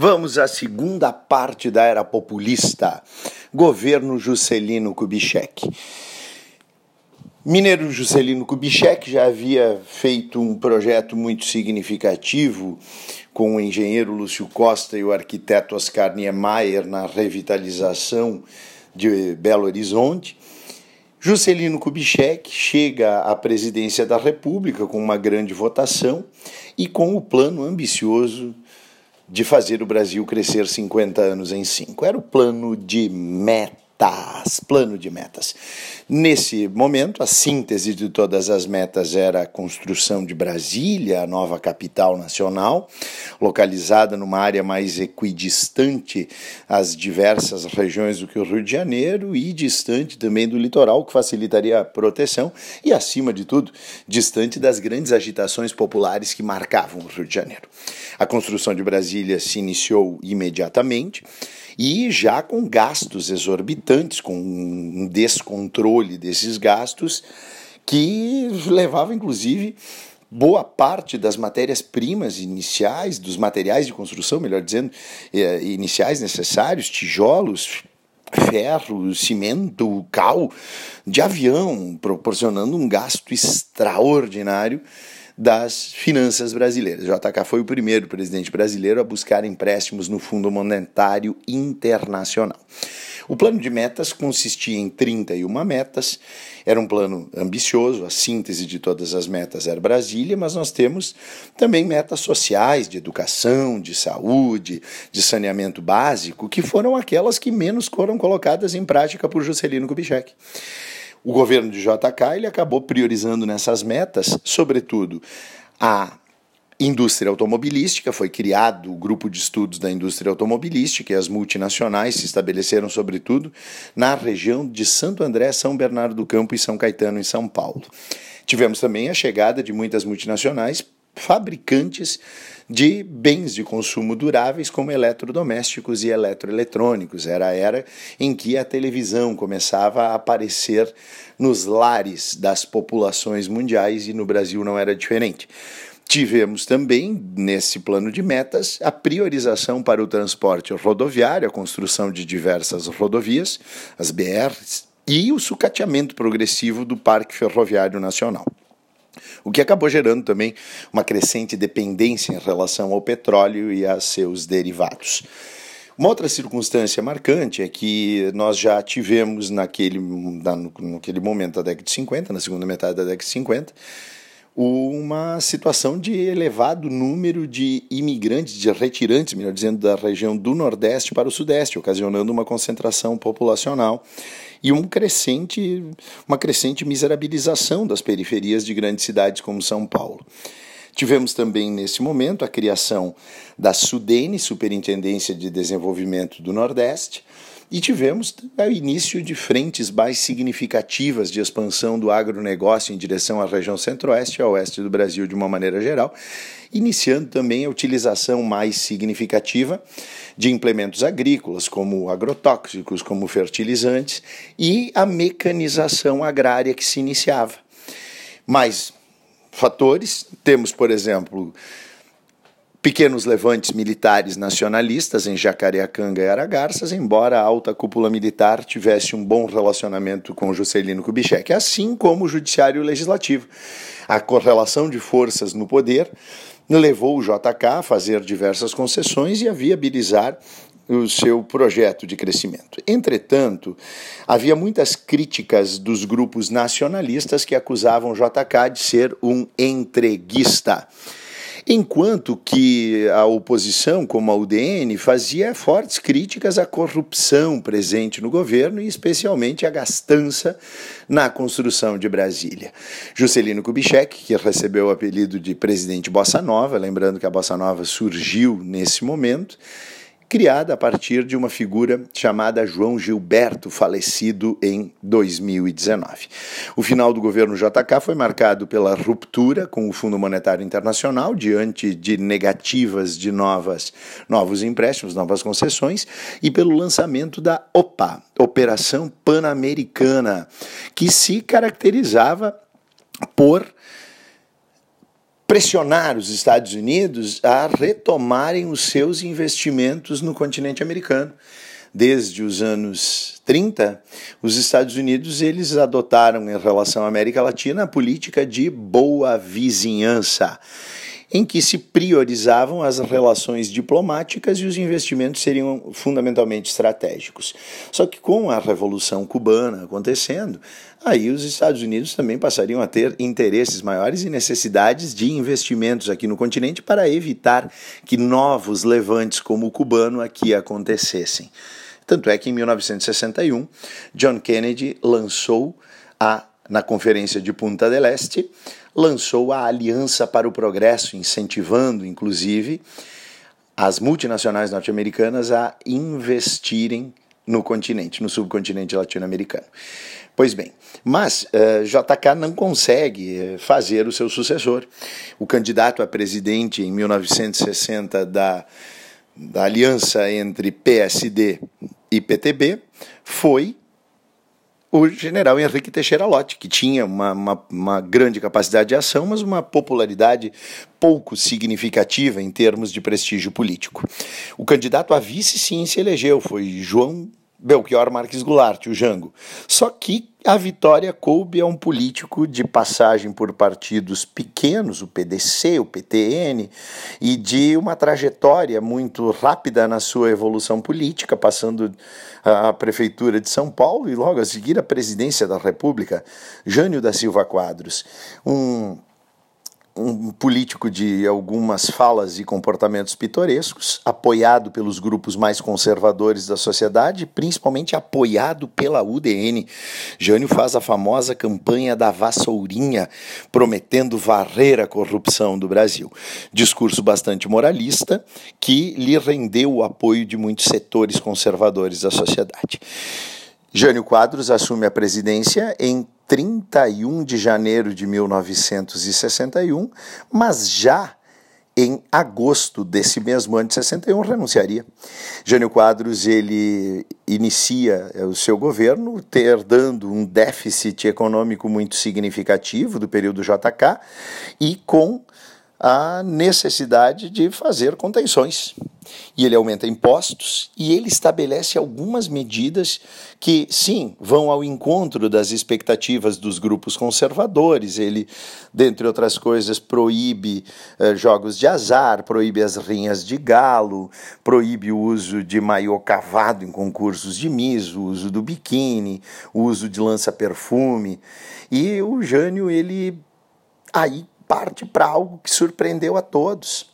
Vamos à segunda parte da era populista. Governo Juscelino Kubitschek. Mineiro Juscelino Kubitschek já havia feito um projeto muito significativo com o engenheiro Lúcio Costa e o arquiteto Oscar Niemeyer na revitalização de Belo Horizonte. Juscelino Kubitschek chega à presidência da República com uma grande votação e com o plano ambicioso de fazer o Brasil crescer 50 anos em 5. Era o plano de meta metas, plano de metas. Nesse momento, a síntese de todas as metas era a construção de Brasília, a nova capital nacional, localizada numa área mais equidistante às diversas regiões do que o Rio de Janeiro e distante também do litoral, que facilitaria a proteção e, acima de tudo, distante das grandes agitações populares que marcavam o Rio de Janeiro. A construção de Brasília se iniciou imediatamente e já com gastos exorbitantes, com um descontrole desses gastos que levava inclusive boa parte das matérias-primas iniciais, dos materiais de construção, melhor dizendo, eh, iniciais necessários, tijolos, ferro, cimento, cal, de avião, proporcionando um gasto extraordinário das finanças brasileiras. JK foi o primeiro presidente brasileiro a buscar empréstimos no Fundo Monetário Internacional. O plano de metas consistia em 31 metas, era um plano ambicioso, a síntese de todas as metas era Brasília, mas nós temos também metas sociais, de educação, de saúde, de saneamento básico, que foram aquelas que menos foram colocadas em prática por Juscelino Kubitschek. O governo de JK ele acabou priorizando nessas metas, sobretudo, a indústria automobilística, foi criado o grupo de estudos da indústria automobilística e as multinacionais se estabeleceram, sobretudo, na região de Santo André, São Bernardo do Campo e São Caetano, em São Paulo. Tivemos também a chegada de muitas multinacionais fabricantes de bens de consumo duráveis como eletrodomésticos e eletroeletrônicos. Era a era em que a televisão começava a aparecer nos lares das populações mundiais e no Brasil não era diferente. Tivemos também, nesse plano de metas, a priorização para o transporte rodoviário, a construção de diversas rodovias, as BRs, e o sucateamento progressivo do Parque Ferroviário Nacional o que acabou gerando também uma crescente dependência em relação ao petróleo e a seus derivados. Uma outra circunstância marcante é que nós já tivemos naquele, naquele momento da década de 50, na segunda metade da década de 50, uma situação de elevado número de imigrantes, de retirantes, melhor dizendo, da região do Nordeste para o Sudeste, ocasionando uma concentração populacional e um crescente, uma crescente miserabilização das periferias de grandes cidades como São Paulo. Tivemos também, nesse momento, a criação da SUDENE, Superintendência de Desenvolvimento do Nordeste, e tivemos o início de frentes mais significativas de expansão do agronegócio em direção à região centro-oeste e ao oeste do Brasil de uma maneira geral, iniciando também a utilização mais significativa de implementos agrícolas, como agrotóxicos, como fertilizantes, e a mecanização agrária que se iniciava. Mais fatores, temos, por exemplo, pequenos levantes militares nacionalistas em Jacareacanga e Aragarças, embora a alta cúpula militar tivesse um bom relacionamento com Juscelino Kubitschek, assim como o judiciário e o legislativo. A correlação de forças no poder levou o JK a fazer diversas concessões e a viabilizar o seu projeto de crescimento. Entretanto, havia muitas críticas dos grupos nacionalistas que acusavam o JK de ser um entreguista enquanto que a oposição, como a UDN, fazia fortes críticas à corrupção presente no governo e especialmente à gastança na construção de Brasília. Juscelino Kubitschek, que recebeu o apelido de presidente Bossa Nova, lembrando que a Bossa Nova surgiu nesse momento, criada a partir de uma figura chamada João Gilberto, falecido em 2019. O final do governo JK foi marcado pela ruptura com o Fundo Monetário Internacional diante de negativas de novas, novos empréstimos, novas concessões e pelo lançamento da OPA, Operação Pan-Americana, que se caracterizava por pressionar os Estados Unidos a retomarem os seus investimentos no continente americano. Desde os anos 30, os Estados Unidos eles adotaram em relação à América Latina a política de boa vizinhança em que se priorizavam as relações diplomáticas e os investimentos seriam fundamentalmente estratégicos. Só que com a Revolução Cubana acontecendo, aí os Estados Unidos também passariam a ter interesses maiores e necessidades de investimentos aqui no continente para evitar que novos levantes como o cubano aqui acontecessem. Tanto é que em 1961, John Kennedy lançou a na Conferência de Punta del Este, lançou a Aliança para o Progresso, incentivando, inclusive, as multinacionais norte-americanas a investirem no continente, no subcontinente latino-americano. Pois bem, mas uh, eh, JK não consegue eh, fazer o seu sucessor. O candidato a presidente em 1960 da, da aliança entre PSD e PTB foi o general Henrique Teixeira Lott, que tinha uma, uma, uma, grande capacidade de ação, mas uma popularidade pouco significativa em termos de prestígio político. O candidato a vice sim se elegeu, foi João Belchior Marques Goulart, o Jango. Só que a vitória coube a um político de passagem por partidos pequenos, o PDC, o PTN, e de uma trajetória muito rápida na sua evolução política, passando a prefeitura de São Paulo e logo a seguir a presidência da República, Jânio da Silva Quadros. Um um político de algumas falas e comportamentos pitorescos, apoiado pelos grupos mais conservadores da sociedade, principalmente apoiado pela UDN. Jânio faz a famosa campanha da vassourinha, prometendo varrer a corrupção do Brasil. Discurso bastante moralista que lhe rendeu o apoio de muitos setores conservadores da sociedade. Jânio Quadros assume a presidência em 31 de janeiro de 1961, mas já em agosto desse mesmo ano de 61 renunciaria. Jânio Quadros ele inicia o seu governo herdando um déficit econômico muito significativo do período JK e com a necessidade de fazer contenções. E ele aumenta impostos e ele estabelece algumas medidas que, sim, vão ao encontro das expectativas dos grupos conservadores. Ele, dentre outras coisas, proíbe eh, jogos de azar, proíbe as rinhas de galo, proíbe o uso de maiô cavado em concursos de Miss, o uso do biquíni, o uso de lança-perfume. E o Jânio, ele aí parte para algo que surpreendeu a todos.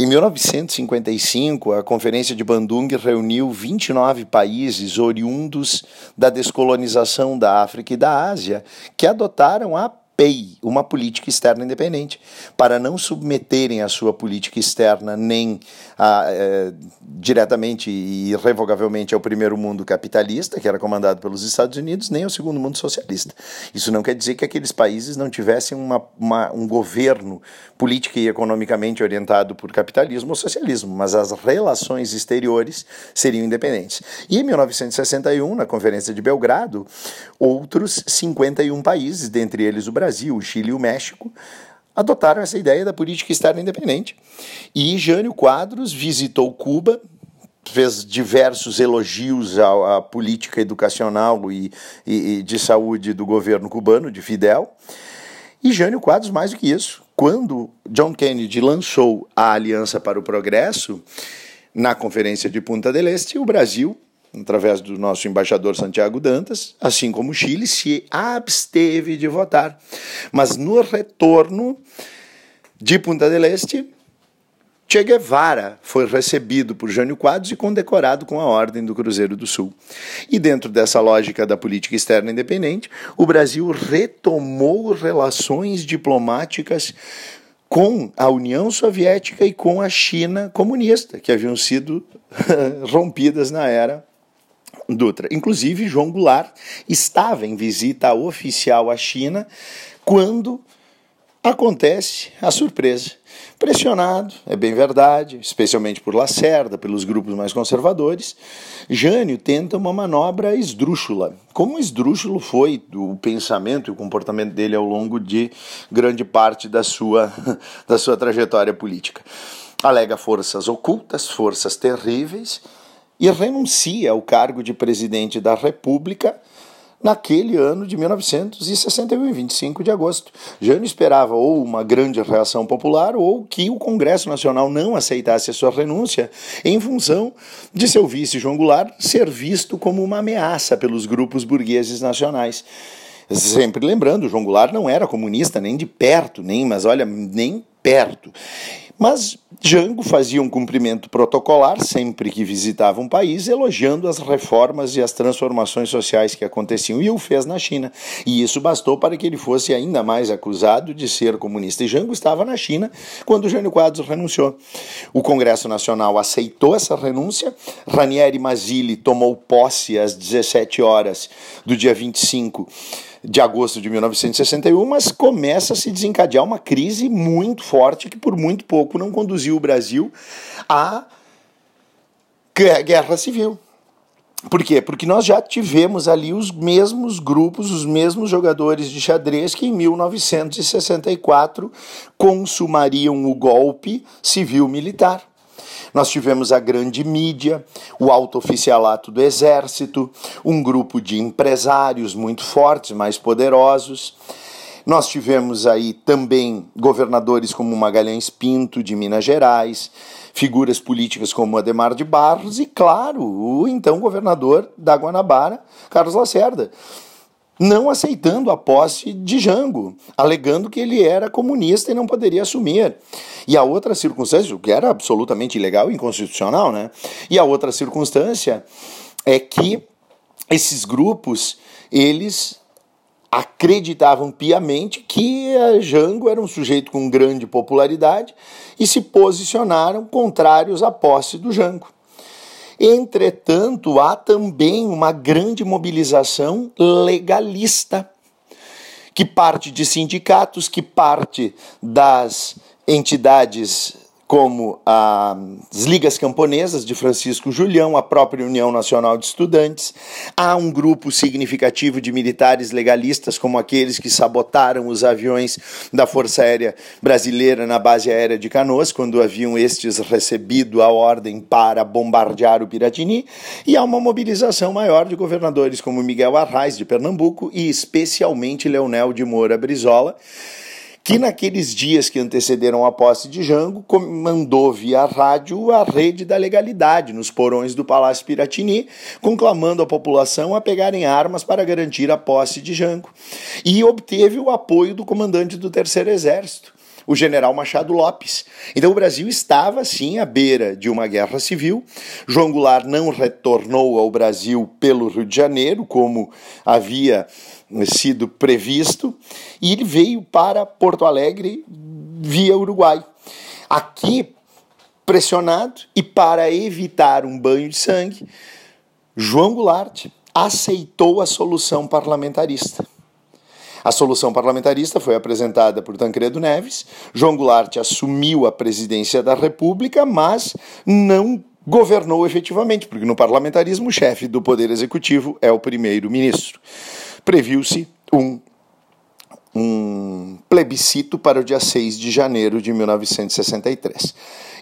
Em 1955, a Conferência de Bandung reuniu 29 países oriundos da descolonização da África e da Ásia que adotaram a PEI, uma política externa independente, para não submeterem a sua política externa nem a, é, diretamente e irrevogavelmente ao primeiro mundo capitalista, que era comandado pelos Estados Unidos, nem ao segundo mundo socialista. Isso não quer dizer que aqueles países não tivessem uma, uma, um governo política e economicamente orientado por capitalismo ou socialismo, mas as relações exteriores seriam independentes. E em 1961, na Conferência de Belgrado, outros 51 países, dentre eles o Brasil, Brasil, o Chile e o México adotaram essa ideia da política externa independente. E Jânio Quadros visitou Cuba, fez diversos elogios à, à política educacional e, e, e, de saúde do governo cubano, de Fidel. E Jânio Quadros, mais do que isso, quando John Kennedy lançou a Aliança para o Progresso, na Conferência de Punta del Este, o Brasil através do nosso embaixador Santiago Dantas, assim como o Chile, se absteve de votar. Mas no retorno de Punta del Este, Che Guevara foi recebido por Jânio Quadros e condecorado com a Ordem do Cruzeiro do Sul. E dentro dessa lógica da política externa independente, o Brasil retomou relações diplomáticas com a União Soviética e com a China comunista, que haviam sido rompidas na era Dutra. Inclusive, João Goulart estava em visita oficial à China quando Acontece a surpresa. Pressionado, é bem verdade, especialmente por Lacerda, pelos grupos mais conservadores, Jânio tenta uma manobra esdrúxula, como esdrúxulo foi o pensamento e o comportamento dele ao longo de grande parte da sua, da sua trajetória política. Alega forças ocultas, forças terríveis, e renuncia ao cargo de presidente da República naquele ano de 1961, 25 de agosto. Jânio esperava ou uma grande reação popular ou que o Congresso Nacional não aceitasse a sua renúncia em função de seu vice João Goulart ser visto como uma ameaça pelos grupos burgueses nacionais. Sempre lembrando, João Goulart não era comunista nem de perto, nem, mas olha, nem perto. Mas Jango fazia um cumprimento protocolar sempre que visitava um país, elogiando as reformas e as transformações sociais que aconteciam, e o fez na China. E isso bastou para que ele fosse ainda mais acusado de ser comunista. E Jango estava na China quando Jânio Quadros renunciou. O Congresso Nacional aceitou essa renúncia, Ranieri Mazzilli tomou posse às 17 horas do dia 25 de agosto de 1961, mas começa a se desencadear uma crise muito forte que por muito pouco não conduziu o Brasil à guerra civil. Por quê? Porque nós já tivemos ali os mesmos grupos, os mesmos jogadores de xadrez que em 1964 consumariam o golpe civil-militar. Nós tivemos a grande mídia, o alto oficialato do exército, um grupo de empresários muito fortes, mais poderosos. Nós tivemos aí também governadores como Magalhães Pinto, de Minas Gerais, figuras políticas como Ademar de Barros e, claro, o então governador da Guanabara, Carlos Lacerda não aceitando a posse de Jango, alegando que ele era comunista e não poderia assumir. E a outra circunstância, o que era absolutamente ilegal e inconstitucional, né? E a outra circunstância é que esses grupos, eles acreditavam piamente que Jango era um sujeito com grande popularidade e se posicionaram contrários à posse do Jango. Entretanto, há também uma grande mobilização legalista, que parte de sindicatos, que parte das entidades como as Ligas Camponesas de Francisco Julião, a própria União Nacional de Estudantes. Há um grupo significativo de militares legalistas, como aqueles que sabotaram os aviões da Força Aérea Brasileira na base aérea de Canoas, quando haviam estes recebido a ordem para bombardear o Piratini. E há uma mobilização maior de governadores como Miguel Arraes, de Pernambuco, e especialmente Leonel de Moura Brizola que naqueles dias que antecederam a posse de Jango, mandou via rádio a rede da legalidade nos porões do Palácio Piratini, conclamando a população a pegarem armas para garantir a posse de Jango. E obteve o apoio do comandante do Terceiro Exército, o general Machado Lopes. Então o Brasil estava, sim, à beira de uma guerra civil. João Goulart não retornou ao Brasil pelo Rio de Janeiro, como havia sido previsto, e ele veio para Porto Alegre via Uruguai. Aqui, pressionado e para evitar um banho de sangue, João Goulart aceitou a solução parlamentarista. A solução parlamentarista foi apresentada por Tancredo Neves. João Goulart assumiu a presidência da República, mas não governou efetivamente, porque no parlamentarismo o chefe do Poder Executivo é o primeiro-ministro previu-se um, um plebiscito para o dia 6 de janeiro de 1963.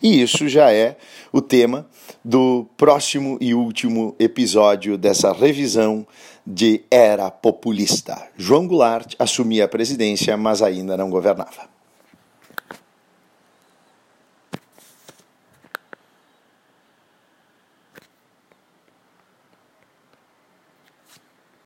E isso já é o tema do próximo e último episódio dessa revisão de Era Populista. João Goulart assumia a presidência, mas ainda não governava.